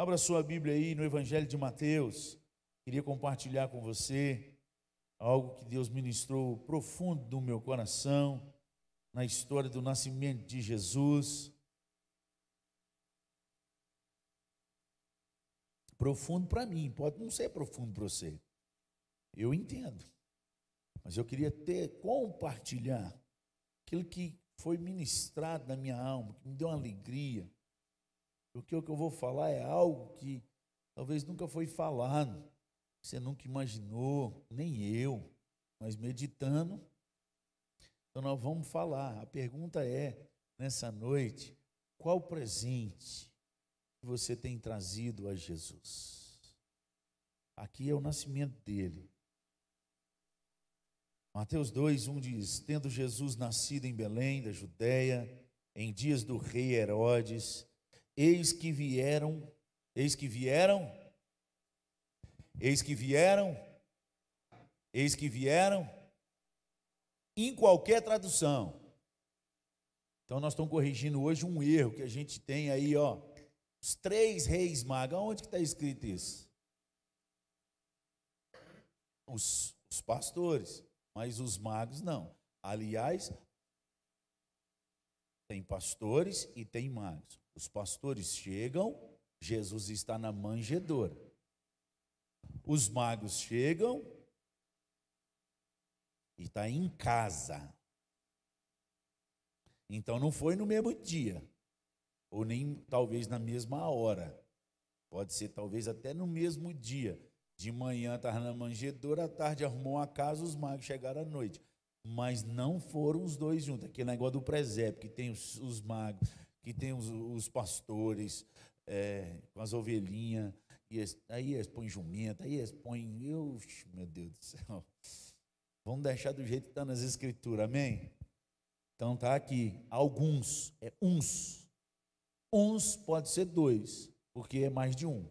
Abra sua Bíblia aí no Evangelho de Mateus. Queria compartilhar com você algo que Deus ministrou profundo no meu coração, na história do nascimento de Jesus. Profundo para mim, pode não ser profundo para você. Eu entendo. Mas eu queria ter, compartilhar aquilo que foi ministrado na minha alma, que me deu uma alegria. Porque o que eu vou falar é algo que talvez nunca foi falado, você nunca imaginou, nem eu, mas meditando. Então nós vamos falar. A pergunta é, nessa noite, qual presente você tem trazido a Jesus. Aqui é o nascimento dele. Mateus 2, 1 diz: Tendo Jesus nascido em Belém, da Judéia, em dias do rei Herodes, eis que vieram, eis que vieram, eis que vieram, eis que vieram, em qualquer tradução. Então nós estamos corrigindo hoje um erro que a gente tem aí, ó, os três reis magos, onde que está escrito isso? Os, os pastores, mas os magos não. Aliás, tem pastores e tem magos. Os pastores chegam, Jesus está na manjedoura. Os magos chegam e está em casa. Então não foi no mesmo dia ou nem talvez na mesma hora. Pode ser talvez até no mesmo dia. De manhã estava na manjedoura, à tarde arrumou uma casa, os magos chegaram à noite. Mas não foram os dois juntos. Aquele negócio do presépio, que tem os, os magos, que tem os, os pastores é, com as ovelhinhas. E aí eles põem jumenta, aí eles põem. meu Deus do céu. Vamos deixar do jeito que está nas escrituras, amém? Então tá aqui. Alguns, é uns Uns pode ser dois, porque é mais de um.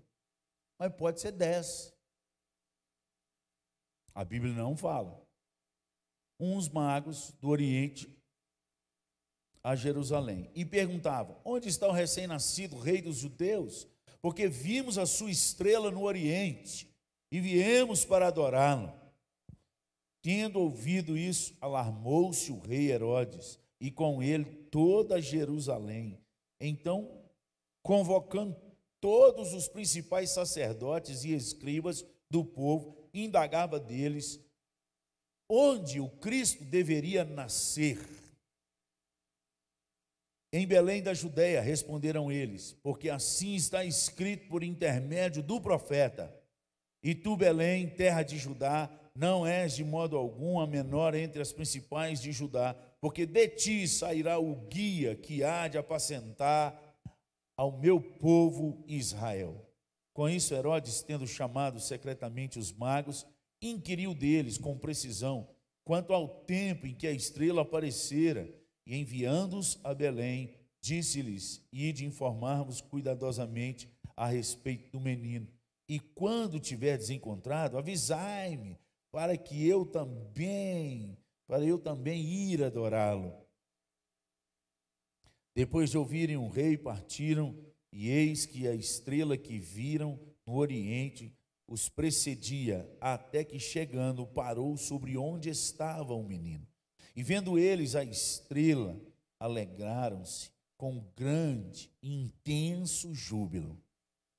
Mas pode ser dez. A Bíblia não fala. Uns magos do Oriente a Jerusalém e perguntavam: Onde está o recém-nascido rei dos judeus? Porque vimos a sua estrela no Oriente e viemos para adorá-lo. Tendo ouvido isso, alarmou-se o rei Herodes e com ele toda Jerusalém. Então, convocando todos os principais sacerdotes e escribas do povo, indagava deles onde o Cristo deveria nascer. Em Belém da Judéia, responderam eles, porque assim está escrito por intermédio do profeta: E tu, Belém, terra de Judá, não és de modo algum a menor entre as principais de Judá, porque de ti sairá o guia que há de apacentar ao meu povo Israel. Com isso, Herodes, tendo chamado secretamente os magos, inquiriu deles com precisão quanto ao tempo em que a estrela aparecera, e enviando-os a Belém, disse-lhes: Ide informar-vos cuidadosamente a respeito do menino. E quando tiverdes encontrado, avisai-me, para que eu também, para eu também ir adorá-lo. Depois de ouvirem o rei, partiram, e eis que a estrela que viram no oriente os precedia, até que chegando parou sobre onde estava o menino. E vendo eles a estrela, alegraram-se com grande e intenso júbilo.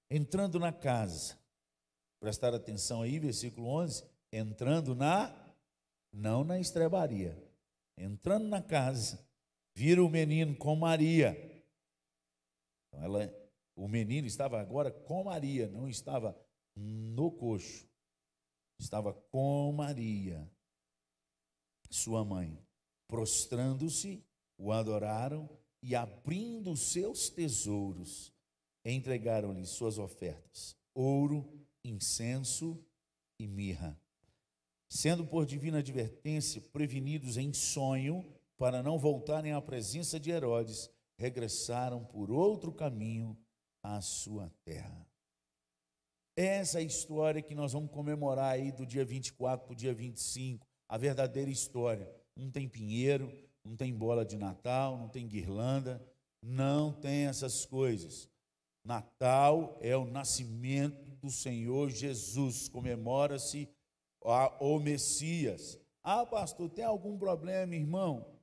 Entrando na casa, prestar atenção aí, versículo 11, entrando na, não na estrebaria, entrando na casa, viram o menino com Maria. Então ela, o menino estava agora com Maria, não estava no coxo. Estava com Maria, sua mãe. Prostrando-se, o adoraram e abrindo seus tesouros, entregaram-lhe suas ofertas: ouro, incenso e mirra. Sendo por divina advertência prevenidos em sonho, para não voltarem à presença de Herodes, regressaram por outro caminho à sua terra. Essa é a história que nós vamos comemorar aí do dia 24 para o dia 25, a verdadeira história. Não tem pinheiro, não tem bola de Natal, não tem guirlanda, não tem essas coisas. Natal é o nascimento do Senhor Jesus, comemora-se o Messias. Ah, pastor, tem algum problema, irmão?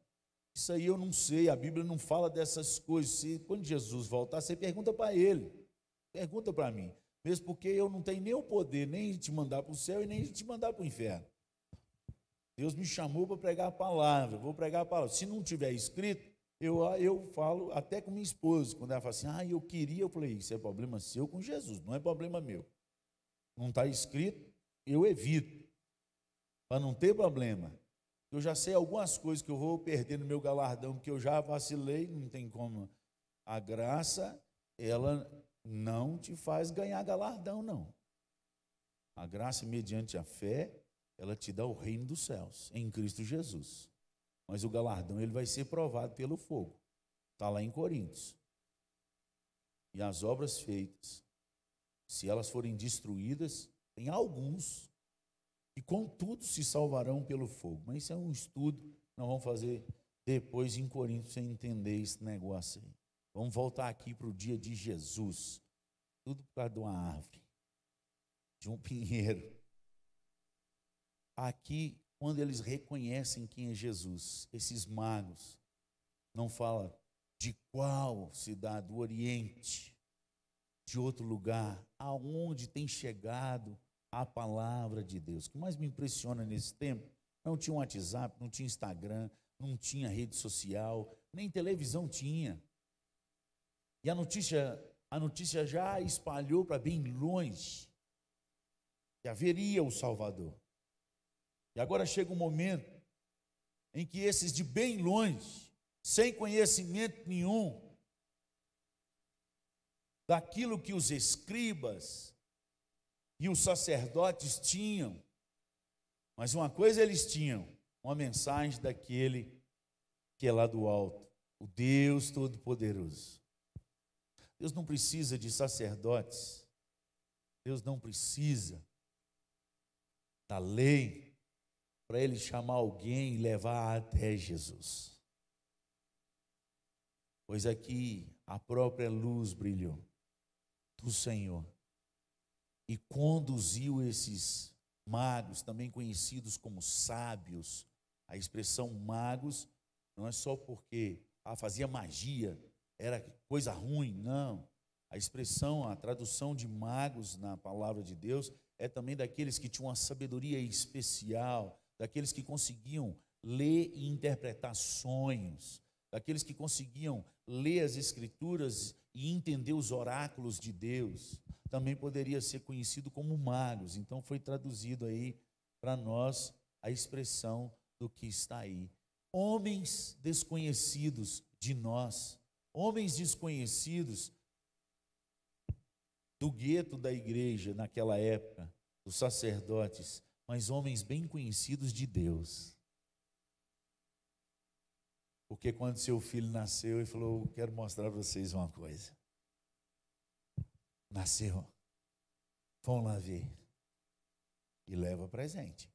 Isso aí eu não sei, a Bíblia não fala dessas coisas. Se, quando Jesus voltar, você pergunta para ele, pergunta para mim. Mesmo porque eu não tenho nem o poder nem de te mandar para o céu e nem de te mandar para o inferno. Deus me chamou para pregar a palavra, vou pregar a palavra. Se não tiver escrito, eu, eu falo até com minha esposa, quando ela fala assim, ah, eu queria, eu falei, isso é problema seu com Jesus, não é problema meu. Não está escrito, eu evito, para não ter problema. Eu já sei algumas coisas que eu vou perder no meu galardão, que eu já vacilei, não tem como. A graça, ela não te faz ganhar galardão, não. A graça, mediante a fé, ela te dá o reino dos céus, em Cristo Jesus. Mas o galardão, ele vai ser provado pelo fogo. Está lá em Coríntios. E as obras feitas, se elas forem destruídas, tem alguns e contudo se salvarão pelo fogo. Mas isso é um estudo que nós vamos fazer depois em Coríntios, sem entender esse negócio aí. Vamos voltar aqui para o dia de Jesus. Tudo por causa de uma árvore, de um pinheiro. Aqui, quando eles reconhecem quem é Jesus, esses magos, não fala de qual cidade, do Oriente, de outro lugar, aonde tem chegado a palavra de Deus. O que mais me impressiona nesse tempo, não tinha WhatsApp, não tinha Instagram, não tinha rede social, nem televisão tinha. E a notícia, a notícia já espalhou para bem longe que haveria o Salvador. E agora chega um momento em que esses de bem longe, sem conhecimento nenhum daquilo que os escribas, e os sacerdotes tinham, mas uma coisa eles tinham: uma mensagem daquele que é lá do alto, o Deus Todo-Poderoso. Deus não precisa de sacerdotes, Deus não precisa da lei para ele chamar alguém e levar até Jesus. Pois aqui a própria luz brilhou do Senhor e conduziu esses magos, também conhecidos como sábios. A expressão magos não é só porque ah, fazia magia, era coisa ruim, não. A expressão, a tradução de magos na palavra de Deus é também daqueles que tinham uma sabedoria especial, daqueles que conseguiam ler e interpretar sonhos, daqueles que conseguiam ler as escrituras e entender os oráculos de Deus também poderia ser conhecido como magos. Então foi traduzido aí para nós a expressão do que está aí. Homens desconhecidos de nós, homens desconhecidos do gueto da igreja naquela época, dos sacerdotes, mas homens bem conhecidos de Deus. Porque quando seu filho nasceu, ele falou: Quero mostrar para vocês uma coisa nasceu. Vão lá ver. E leva presente.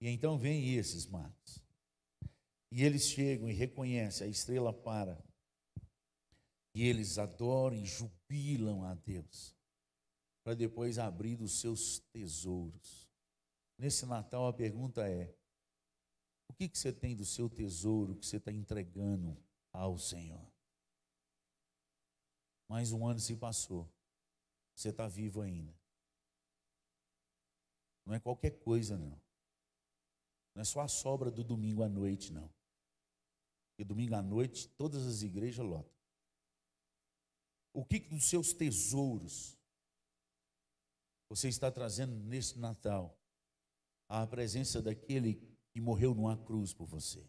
E então vem esses magos. E eles chegam e reconhecem, a estrela para. E eles adoram e jubilam a Deus. Para depois abrir os seus tesouros. Nesse Natal a pergunta é: o que, que você tem do seu tesouro que você está entregando ao Senhor? Mais um ano se passou. Você está vivo ainda. Não é qualquer coisa, não. Não é só a sobra do domingo à noite, não. Porque domingo à noite todas as igrejas lotam. O que dos seus tesouros você está trazendo nesse Natal? A presença daquele que morreu numa cruz por você.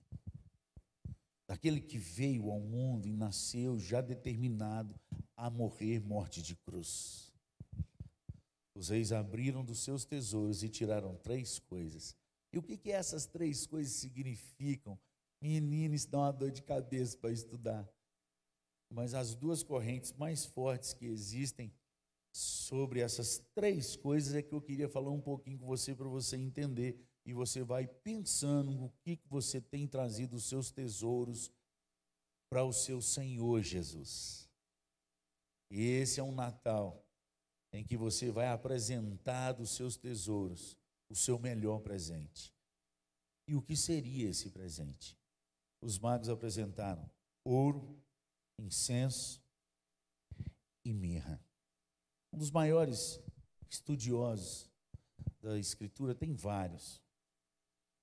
Daquele que veio ao mundo e nasceu já determinado a morrer morte de cruz. Os reis abriram dos seus tesouros e tiraram três coisas. E o que, que essas três coisas significam? Menino, isso dá uma dor de cabeça para estudar. Mas as duas correntes mais fortes que existem sobre essas três coisas é que eu queria falar um pouquinho com você para você entender. E você vai pensando o que, você tem trazido os seus tesouros para o seu Senhor Jesus. Esse é um Natal em que você vai apresentar dos seus tesouros o seu melhor presente. E o que seria esse presente? Os magos apresentaram ouro, incenso e mirra. Um dos maiores estudiosos da Escritura, tem vários,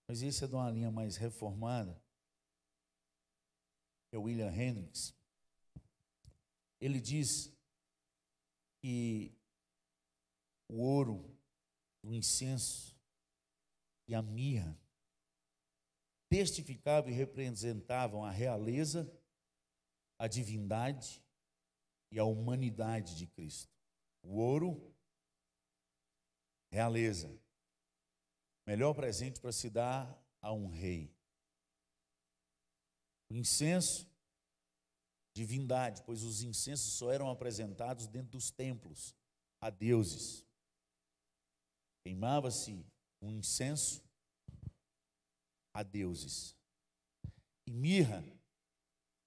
mas esse é de uma linha mais reformada, é William Hendricks. Ele diz que o ouro, o incenso e a mirra testificavam e representavam a realeza, a divindade e a humanidade de Cristo. O ouro, realeza. Melhor presente para se dar a um rei. O incenso, divindade, pois os incensos só eram apresentados dentro dos templos a deuses. Queimava-se um incenso a deuses. E mirra,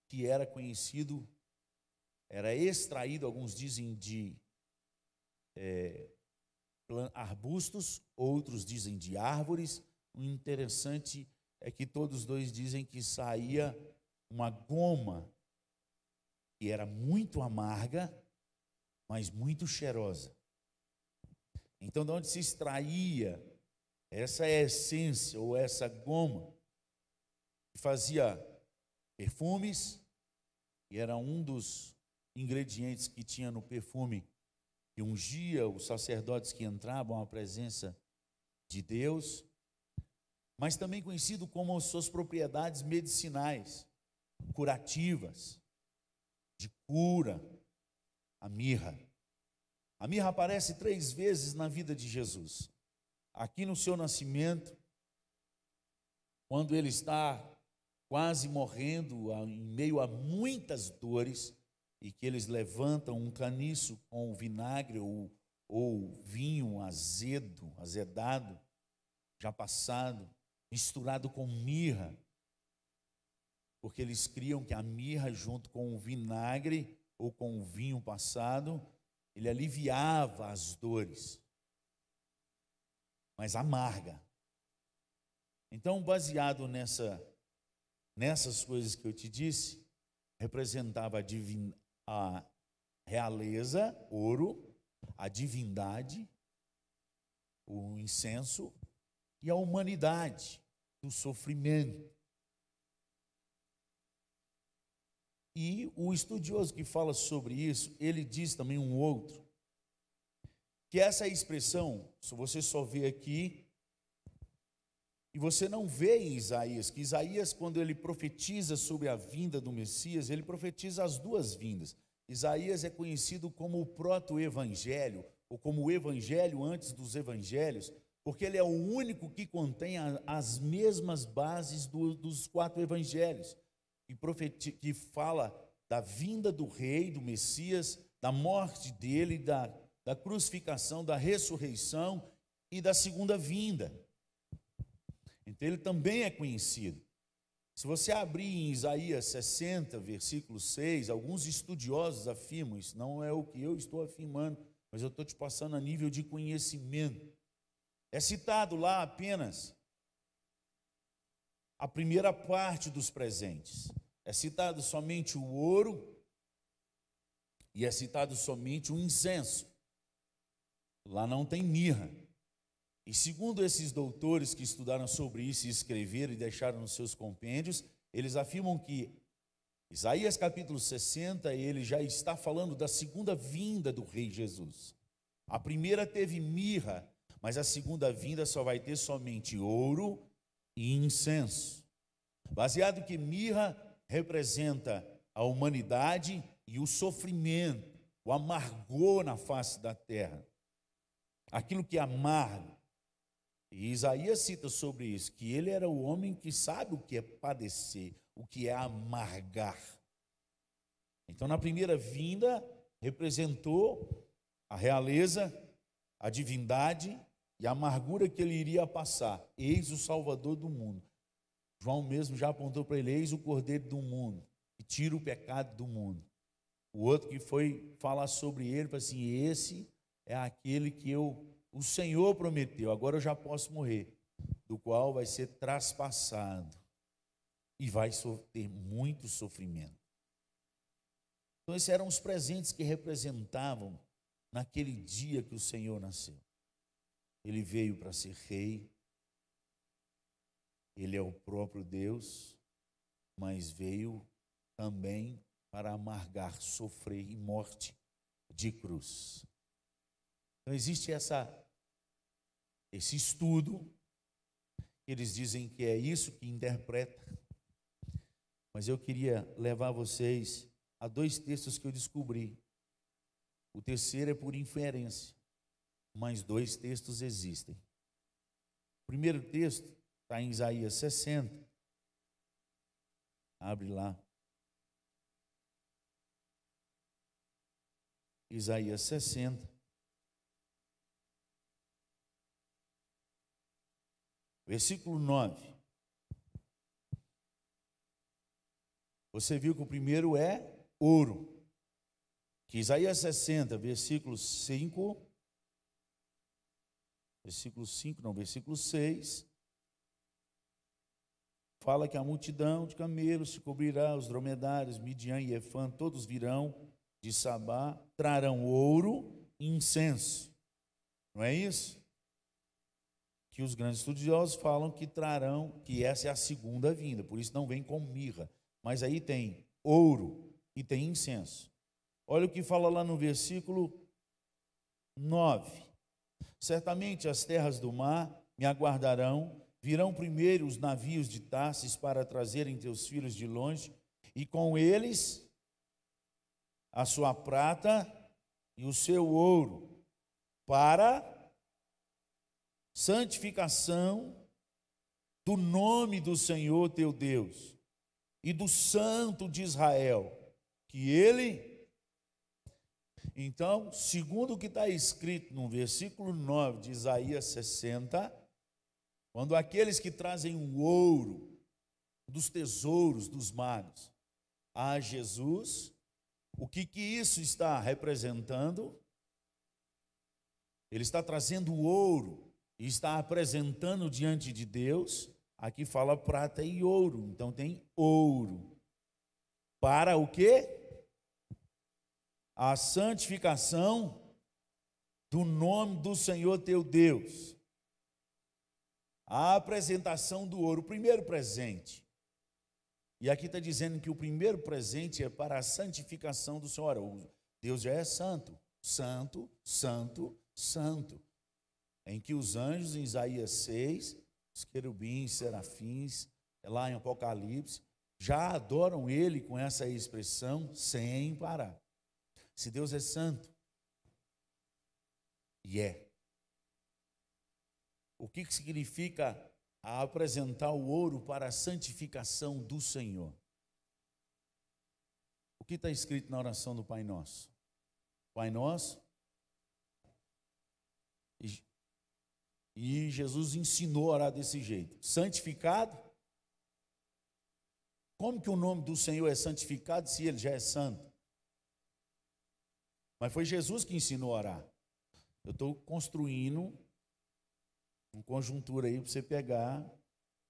que era conhecido, era extraído, alguns dizem, de é, arbustos, outros dizem de árvores. O interessante é que todos dois dizem que saía uma goma que era muito amarga, mas muito cheirosa. Então, de onde se extraía essa essência ou essa goma, que fazia perfumes, e era um dos ingredientes que tinha no perfume que ungia os sacerdotes que entravam à presença de Deus, mas também conhecido como suas propriedades medicinais, curativas, de cura, a mirra. A mirra aparece três vezes na vida de Jesus. Aqui no seu nascimento, quando ele está quase morrendo, em meio a muitas dores, e que eles levantam um caniço com vinagre ou, ou vinho azedo, azedado, já passado, misturado com mirra, porque eles criam que a mirra, junto com o vinagre ou com o vinho passado, ele aliviava as dores, mas amarga. Então, baseado nessa, nessas coisas que eu te disse, representava a, realeza, ouro, a divindade, o incenso e a humanidade do sofrimento. E o estudioso que fala sobre isso, ele diz também um outro, que essa expressão, se você só vê aqui, e você não vê em Isaías, que Isaías, quando ele profetiza sobre a vinda do Messias, ele profetiza as duas vindas. Isaías é conhecido como o proto-evangelho, ou como o evangelho antes dos evangelhos, porque ele é o único que contém as mesmas bases do, dos quatro evangelhos, que, que fala da vinda do rei, do Messias, da morte dele, da, da crucificação, da ressurreição e da segunda vinda. Então ele também é conhecido. Se você abrir em Isaías 60, versículo 6, alguns estudiosos afirmam, isso não é o que eu estou afirmando, mas eu estou te passando a nível de conhecimento. É citado lá apenas a primeira parte dos presentes. É citado somente o ouro e é citado somente o incenso. Lá não tem mirra. E segundo esses doutores que estudaram sobre isso e escreveram e deixaram nos seus compêndios, eles afirmam que Isaías capítulo 60, ele já está falando da segunda vinda do rei Jesus. A primeira teve mirra, mas a segunda vinda só vai ter somente ouro e incenso. Baseado que mirra representa a humanidade e o sofrimento, o amargor na face da terra. Aquilo que é amargo, e Isaías cita sobre isso, que ele era o homem que sabe o que é padecer, o que é amargar. Então, na primeira vinda, representou a realeza, a divindade e a amargura que ele iria passar. Eis o Salvador do mundo. João mesmo já apontou para ele: Eis o Cordeiro do mundo, que tira o pecado do mundo. o outro que foi falar sobre ele, falou assim: esse é aquele que eu, o Senhor prometeu, agora eu já posso morrer, do qual vai ser traspassado e vai ter muito sofrimento. Então, esses eram os presentes que representavam naquele dia que o Senhor nasceu. Ele veio para ser rei, ele é o próprio Deus, mas veio também para amargar, sofrer e morte de cruz. Então existe essa esse estudo eles dizem que é isso que interpreta. Mas eu queria levar vocês a dois textos que eu descobri. O terceiro é por inferência, mas dois textos existem. O primeiro texto está em Isaías 60. Abre lá. Isaías 60. Versículo 9. Você viu que o primeiro é ouro. Que Isaías 60, versículo 5. Versículo 5, não, versículo 6 fala que a multidão de camelos se cobrirá, os dromedários, Midian e Efã, todos virão de Sabá, trarão ouro e incenso. Não é isso? Que os grandes estudiosos falam que trarão, que essa é a segunda vinda, por isso não vem com mirra. Mas aí tem ouro e tem incenso. Olha o que fala lá no versículo 9. Certamente as terras do mar me aguardarão Virão primeiro os navios de Tarsis para trazerem teus filhos de longe, e com eles a sua prata e o seu ouro, para santificação do nome do Senhor teu Deus e do Santo de Israel, que ele. Então, segundo o que está escrito no versículo 9 de Isaías 60, quando aqueles que trazem o ouro dos tesouros dos magos a Jesus, o que, que isso está representando? Ele está trazendo ouro e está apresentando diante de Deus. Aqui fala prata e ouro, então tem ouro. Para o quê? A santificação do nome do Senhor teu Deus a apresentação do ouro, o primeiro presente. E aqui está dizendo que o primeiro presente é para a santificação do Senhor. Deus já é santo, santo, santo, santo. Em que os anjos, em Isaías 6, os querubins, serafins, lá em Apocalipse, já adoram ele com essa expressão sem parar. Se Deus é santo, e é, o que significa apresentar o ouro para a santificação do Senhor? O que está escrito na oração do Pai Nosso? Pai Nosso. E, Jesus ensinou a orar desse jeito: santificado. Como que o nome do Senhor é santificado se ele já é santo? Mas foi Jesus que ensinou a orar. Eu estou construindo uma conjuntura aí para você pegar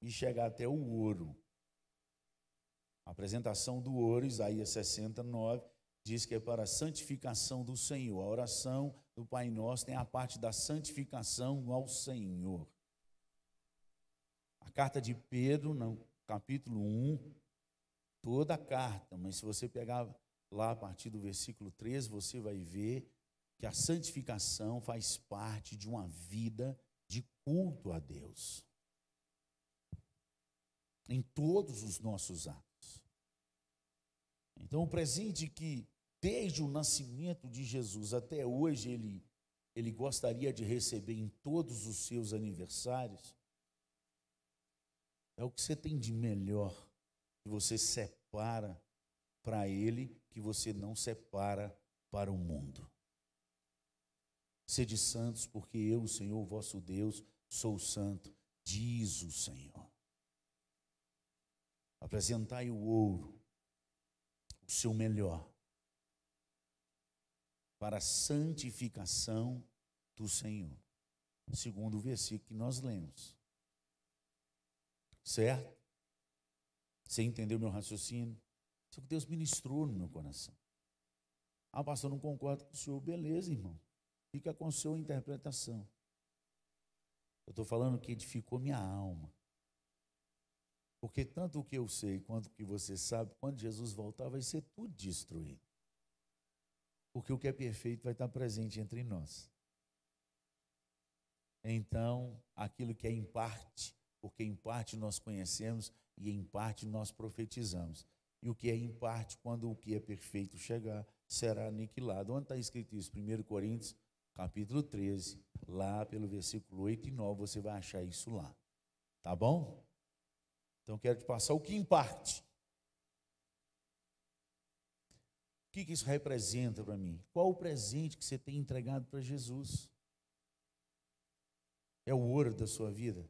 e chegar até o ouro. A apresentação do ouro, Isaías 69, diz que é para a santificação do Senhor. A oração do Pai Nosso tem a parte da santificação ao Senhor. A carta de Pedro, no capítulo 1, toda a carta, mas se você pegar lá a partir do versículo 13, você vai ver que a santificação faz parte de uma vida de culto a Deus. Em todos os nossos atos. Então, o presente que, desde o nascimento de Jesus até hoje, ele, ele gostaria de receber em todos os seus aniversários, é o que você tem de melhor, que você separa para ele, que você não separa para o mundo. Sede santos, porque eu, o Senhor vosso Deus, sou santo, diz o Senhor. Apresentai o ouro, o seu melhor, para a santificação do Senhor. Segundo o versículo que nós lemos. Certo? Você entendeu meu raciocínio? Isso que Deus ministrou no meu coração. Ah, pastor, não concordo com o senhor. Beleza, irmão. Fica com a sua interpretação. Eu estou falando que edificou minha alma. Porque tanto o que eu sei quanto o que você sabe, quando Jesus voltar, vai ser tudo destruído. Porque o que é perfeito vai estar presente entre nós. Então, aquilo que é em parte, porque em parte nós conhecemos e em parte nós profetizamos. E o que é em parte, quando o que é perfeito chegar, será aniquilado. Onde está escrito isso? 1 Coríntios, capítulo 13, lá pelo versículo 8 e 9, você vai achar isso lá. Tá bom? Então quero te passar o que em parte. O que, que isso representa para mim? Qual o presente que você tem entregado para Jesus? É o ouro da sua vida?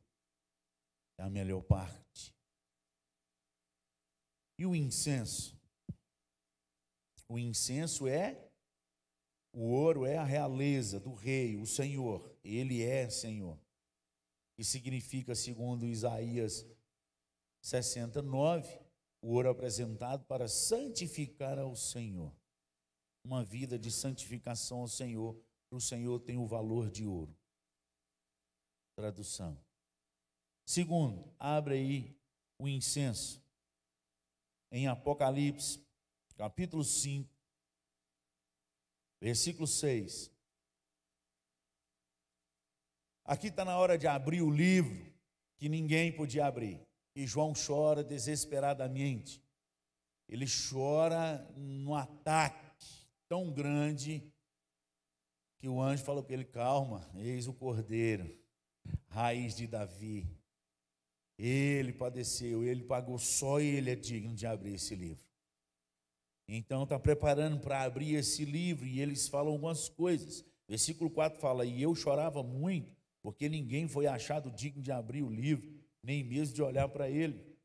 É a melhor parte. E o incenso? O incenso é o ouro é a realeza do rei, o Senhor. Ele é Senhor. E significa, segundo Isaías 69, o ouro apresentado para santificar ao Senhor. Uma vida de santificação ao Senhor. O Senhor tem o valor de ouro. Tradução. Segundo, abre aí o incenso. Em Apocalipse, capítulo 5, versículo 6. Aqui está na hora de abrir o livro que ninguém podia abrir. E João chora desesperadamente. Ele chora num ataque tão grande que o anjo falou para ele: calma, eis o cordeiro, raiz de Davi. Ele padeceu, ele pagou, só ele é digno de abrir esse livro. Então está preparando para abrir esse livro e eles falam algumas coisas. Versículo 4 fala: E eu chorava muito, porque ninguém foi achado digno de abrir o livro nem mesmo de olhar para ele.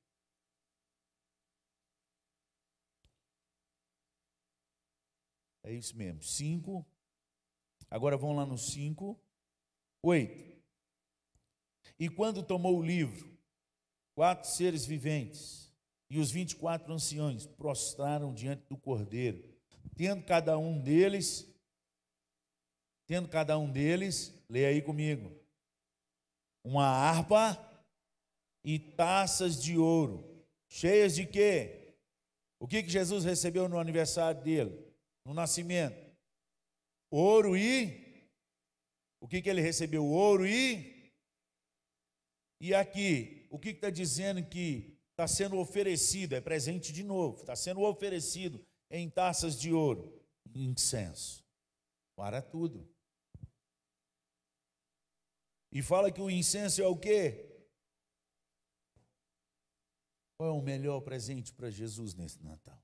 É isso mesmo. Cinco. Agora vamos lá no cinco. Oito. E quando tomou o livro, quatro seres viventes e os vinte e quatro anciões prostraram diante do cordeiro, tendo cada um deles, tendo cada um deles, leia aí comigo, uma harpa e taças de ouro, cheias de quê? O que, que Jesus recebeu no aniversário dele, no nascimento? Ouro e. O que, que ele recebeu? Ouro e. E aqui, o que está dizendo que está sendo oferecido? É presente de novo, está sendo oferecido em taças de ouro, incenso. Para tudo. E fala que o incenso é o quê? Qual é o melhor presente para Jesus nesse Natal?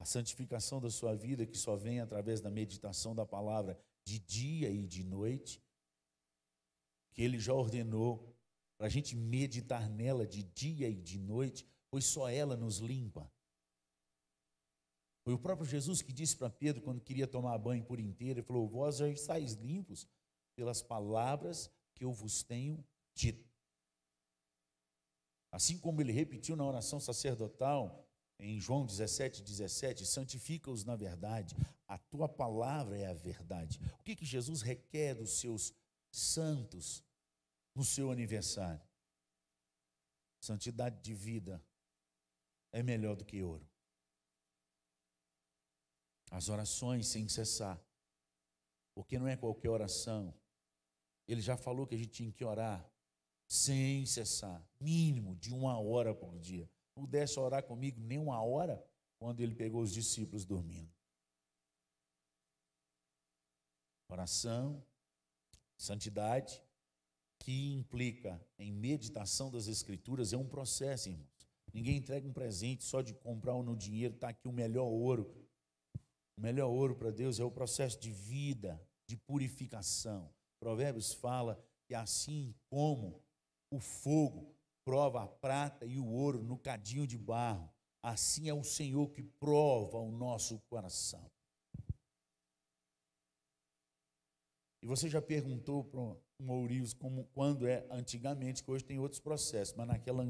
A santificação da sua vida, que só vem através da meditação da palavra de dia e de noite, que ele já ordenou para a gente meditar nela de dia e de noite, pois só ela nos limpa. Foi o próprio Jesus que disse para Pedro, quando queria tomar banho por inteiro, ele falou: Vós já estáis limpos pelas palavras que eu vos tenho dito. Assim como ele repetiu na oração sacerdotal, em João 17, 17, santifica-os na verdade, a tua palavra é a verdade. O que, que Jesus requer dos seus santos no seu aniversário? Santidade de vida é melhor do que ouro. As orações sem cessar, porque não é qualquer oração. Ele já falou que a gente tinha que orar sem cessar, mínimo de uma hora por dia. Pudesse orar comigo nem uma hora, quando ele pegou os discípulos dormindo. Oração, santidade, que implica em meditação das Escrituras, é um processo, irmãos. Ninguém entrega um presente só de comprar um no dinheiro, está aqui o melhor ouro. O melhor ouro para Deus é o processo de vida, de purificação. Provérbios fala que assim como o fogo prova a prata e o ouro no cadinho de barro. assim é o Senhor que prova o nosso coração. E você já perguntou para um ourives como quando é antigamente, que hoje tem outros processos, mas naquela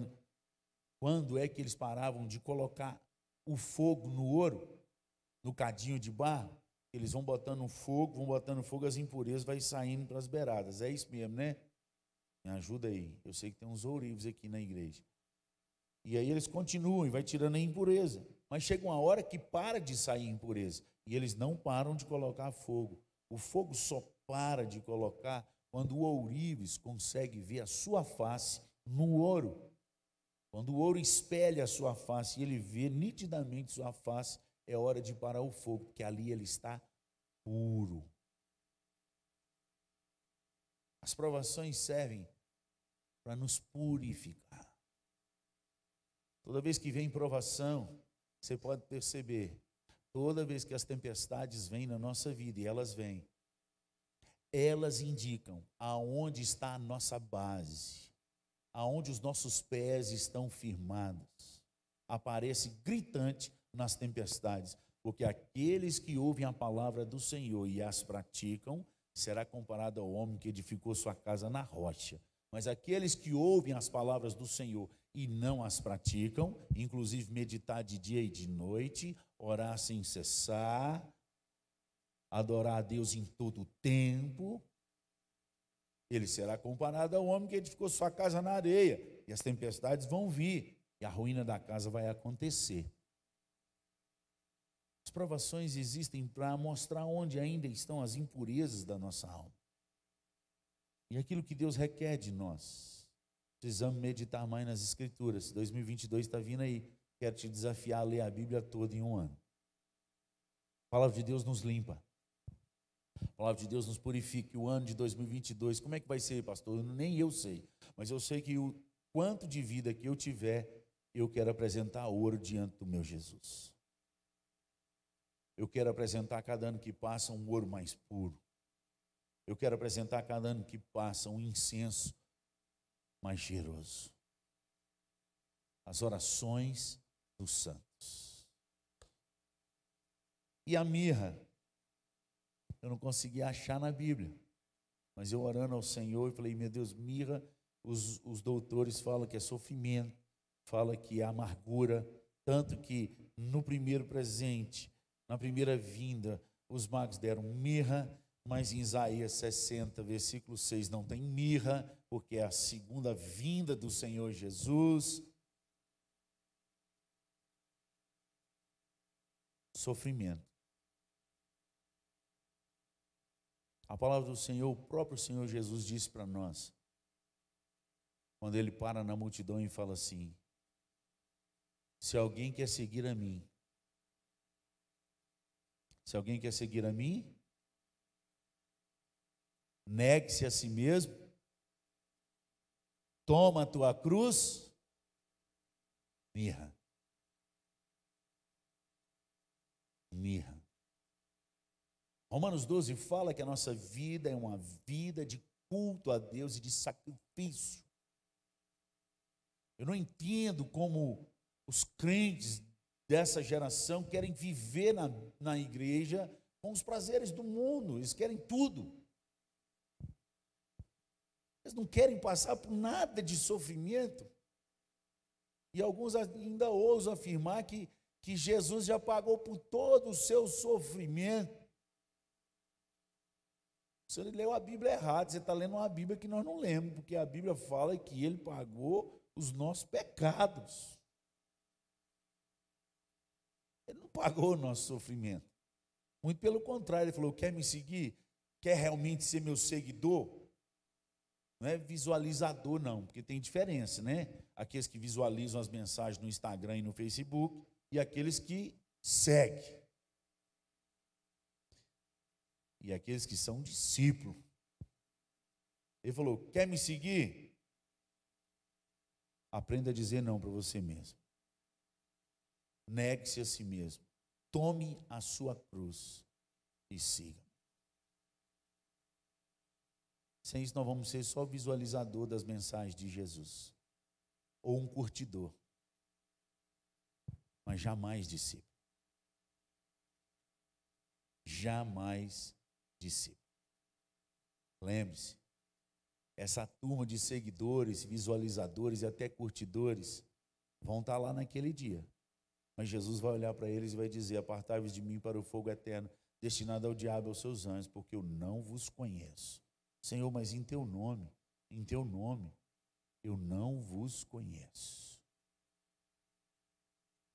quando é que eles paravam de colocar o fogo no ouro, no cadinho de barro? Eles vão botando fogo, vão botando fogo, as impurezas vai saindo para as beiradas. É isso mesmo, né? Me ajuda aí. Eu sei que tem uns ourives aqui na igreja. E aí eles continuam e vai tirando a impureza. Mas chega uma hora que para de sair impureza. E eles não param de colocar fogo. O fogo só para de colocar quando o ourives consegue ver a sua face no ouro. Quando o ouro espelha a sua face e ele vê nitidamente sua face, é hora de parar o fogo, porque ali ele está puro. As provações servem para nos purificar. Toda vez que vem provação, você pode perceber, toda vez que as tempestades vêm na nossa vida, e elas vêm, elas indicam aonde está a nossa base, aonde os nossos pés estão firmados. Aparece gritante nas tempestades, porque aqueles que ouvem a palavra do Senhor e as praticam, será comparado ao homem que edificou sua casa na rocha. Mas aqueles que ouvem as palavras do Senhor e não as praticam, inclusive meditar de dia e de noite, orar sem cessar, adorar a Deus em todo o tempo, ele será comparado ao homem que edificou sua casa na areia, e as tempestades vão vir, e a ruína da casa vai acontecer. As provações existem para mostrar onde ainda estão as impurezas da nossa alma. E aquilo que Deus requer de nós. Precisamos meditar mais nas Escrituras. 2022 está vindo aí. Quero te desafiar a ler a Bíblia toda em um ano. A palavra de Deus nos limpa. A palavra de Deus nos purifica. O ano de 2022, como é que vai ser, pastor? Nem eu sei. Mas eu sei que o quanto de vida que eu tiver, eu quero apresentar ouro diante do meu Jesus. Eu quero apresentar cada ano que passa um ouro mais puro. Eu quero apresentar cada ano que passa um incenso mais cheiroso. As orações dos santos. E a mirra, eu não consegui achar na Bíblia, mas eu orando ao Senhor e falei, meu Deus, mirra, os, os doutores falam que é sofrimento, fala que é amargura, tanto que no primeiro presente, na primeira vinda, os magos deram mirra mas em Isaías 60, versículo 6, não tem mirra, porque é a segunda vinda do Senhor Jesus. Sofrimento. A palavra do Senhor, o próprio Senhor Jesus disse para nós, quando ele para na multidão e fala assim: Se alguém quer seguir a mim, se alguém quer seguir a mim, negue-se a si mesmo, toma a tua cruz, mirra. Mirra. Romanos 12 fala que a nossa vida é uma vida de culto a Deus e de sacrifício. Eu não entendo como os crentes dessa geração querem viver na, na igreja com os prazeres do mundo, eles querem tudo. Eles não querem passar por nada de sofrimento. E alguns ainda ousam afirmar que, que Jesus já pagou por todo o seu sofrimento. Você leu a Bíblia errado, você está lendo uma Bíblia que nós não lemos, porque a Bíblia fala que ele pagou os nossos pecados. Ele não pagou o nosso sofrimento. Muito pelo contrário, ele falou: quer me seguir? Quer realmente ser meu seguidor? Não é visualizador, não, porque tem diferença, né? Aqueles que visualizam as mensagens no Instagram e no Facebook e aqueles que seguem. E aqueles que são discípulos. Ele falou: quer me seguir? Aprenda a dizer não para você mesmo. Negue-se a si mesmo. Tome a sua cruz e siga. Sem isso, nós vamos ser só visualizador das mensagens de Jesus, ou um curtidor. mas jamais discípulo. Jamais discípulo. Lembre-se, essa turma de seguidores, visualizadores e até curtidores vão estar lá naquele dia. Mas Jesus vai olhar para eles e vai dizer: Apartai-vos de mim para o fogo eterno, destinado ao diabo e aos seus anjos, porque eu não vos conheço. Senhor, mas em teu nome, em teu nome, eu não vos conheço.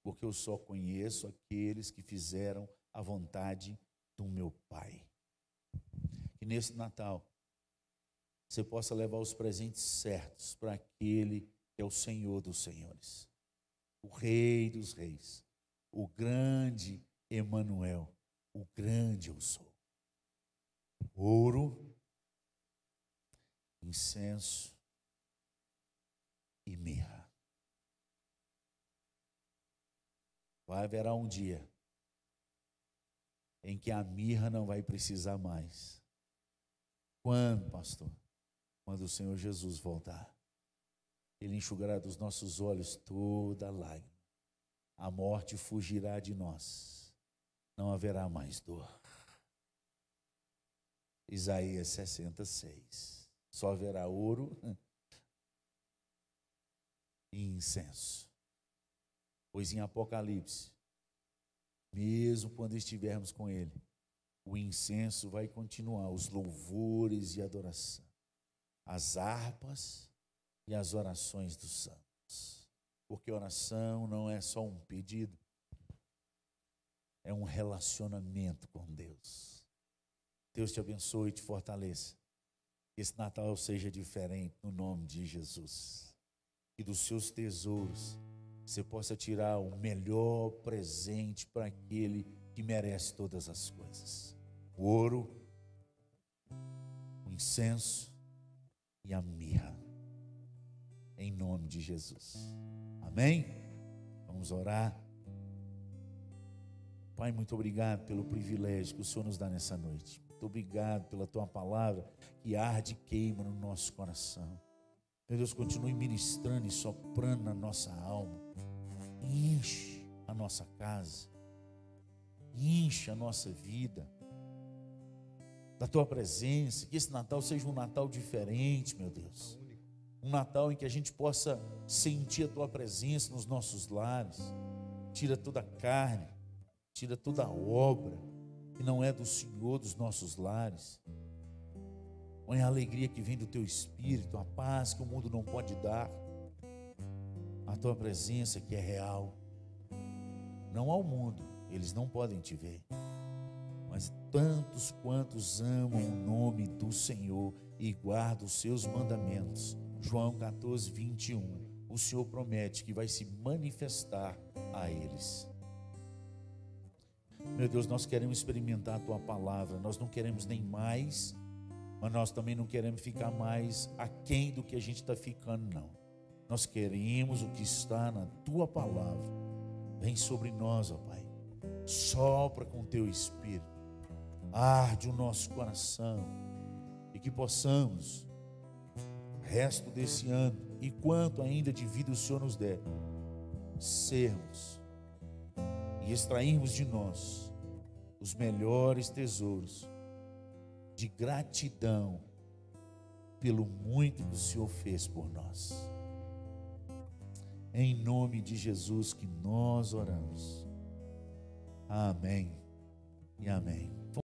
Porque eu só conheço aqueles que fizeram a vontade do meu Pai. Que nesse Natal você possa levar os presentes certos para aquele que é o Senhor dos Senhores, o Rei dos Reis, o grande Emanuel, o grande eu sou. Ouro, incenso e mirra. Vai haverá um dia em que a mirra não vai precisar mais. Quando, pastor? Quando o Senhor Jesus voltar. Ele enxugará dos nossos olhos toda lágrima. A morte fugirá de nós. Não haverá mais dor. Isaías 66. Só haverá ouro e incenso. Pois em Apocalipse, mesmo quando estivermos com Ele, o incenso vai continuar, os louvores e adoração, as harpas e as orações dos santos. Porque oração não é só um pedido, é um relacionamento com Deus. Deus te abençoe e te fortaleça. Que esse Natal seja diferente no nome de Jesus. E dos seus tesouros você possa tirar o melhor presente para aquele que merece todas as coisas: o ouro, o incenso e a mirra. Em nome de Jesus. Amém? Vamos orar. Pai, muito obrigado pelo privilégio que o Senhor nos dá nessa noite. Muito obrigado pela tua palavra que arde e queima no nosso coração. Meu Deus, continue ministrando e soprando na nossa alma. Enche a nossa casa. Enche a nossa vida. Da tua presença. Que esse Natal seja um Natal diferente, meu Deus. Um Natal em que a gente possa sentir a tua presença nos nossos lares. Tira toda a carne, tira toda a obra que não é do Senhor dos nossos lares. Põe a alegria que vem do teu espírito, a paz que o mundo não pode dar, a tua presença que é real. Não ao mundo, eles não podem te ver, mas tantos quantos amam o nome do Senhor e guardam os seus mandamentos. João 14, 21. O Senhor promete que vai se manifestar a eles. Meu Deus, nós queremos experimentar a tua palavra, nós não queremos nem mais, mas nós também não queremos ficar mais aquém do que a gente está ficando, não. Nós queremos o que está na tua palavra. Vem sobre nós, ó Pai. Sopra com teu espírito. Arde o nosso coração. E que possamos, resto desse ano, e quanto ainda de vida o Senhor nos der, sermos e extrairmos de nós os melhores tesouros de gratidão pelo muito que o Senhor fez por nós. Em nome de Jesus que nós oramos. Amém e amém.